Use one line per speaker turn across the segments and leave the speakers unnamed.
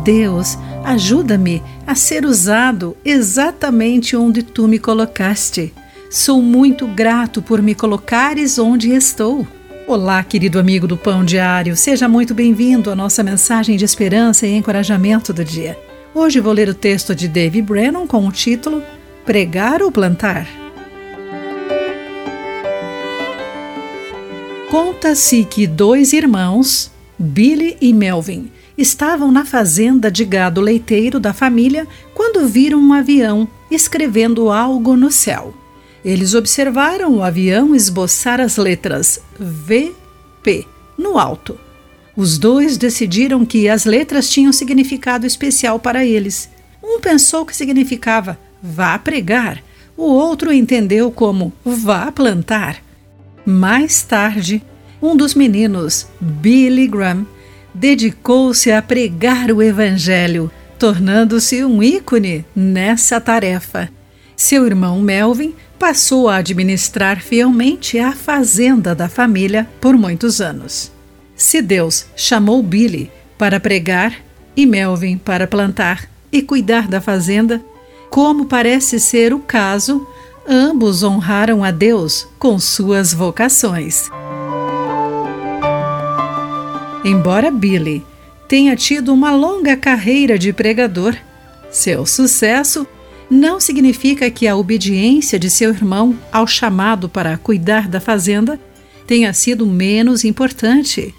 Deus, ajuda-me a ser usado exatamente onde tu me colocaste. Sou muito grato por me colocares onde estou. Olá, querido amigo do Pão Diário, seja muito bem-vindo à nossa mensagem de esperança e encorajamento do dia. Hoje vou ler o texto de Dave Brennan com o título Pregar ou Plantar. Conta-se que dois irmãos, Billy e Melvin, estavam na fazenda de gado leiteiro da família quando viram um avião escrevendo algo no céu. Eles observaram o avião esboçar as letras VP no alto. Os dois decidiram que as letras tinham significado especial para eles. Um pensou que significava vá pregar, o outro entendeu como vá plantar. Mais tarde, um dos meninos, Billy Graham, dedicou-se a pregar o Evangelho, tornando-se um ícone nessa tarefa. Seu irmão Melvin passou a administrar fielmente a fazenda da família por muitos anos. Se Deus chamou Billy para pregar e Melvin para plantar e cuidar da fazenda, como parece ser o caso, ambos honraram a Deus com suas vocações. Embora Billy tenha tido uma longa carreira de pregador, seu sucesso não significa que a obediência de seu irmão ao chamado para cuidar da fazenda tenha sido menos importante.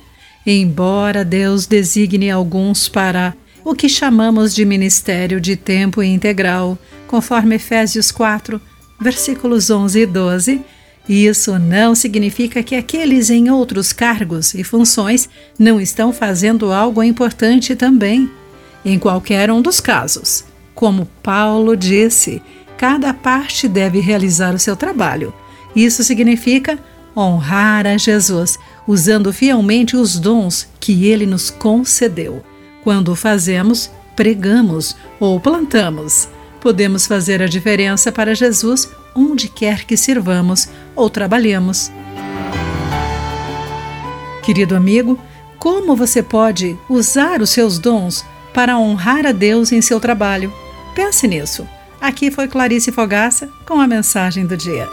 Embora Deus designe alguns para o que chamamos de ministério de tempo integral, conforme Efésios 4, versículos 11 e 12, isso não significa que aqueles em outros cargos e funções não estão fazendo algo importante também. Em qualquer um dos casos, como Paulo disse, cada parte deve realizar o seu trabalho. Isso significa honrar a Jesus, usando fielmente os dons que ele nos concedeu. Quando fazemos, pregamos ou plantamos. Podemos fazer a diferença para Jesus onde quer que sirvamos ou trabalhemos. Querido amigo, como você pode usar os seus dons para honrar a Deus em seu trabalho? Pense nisso. Aqui foi Clarice Fogaça com a mensagem do dia.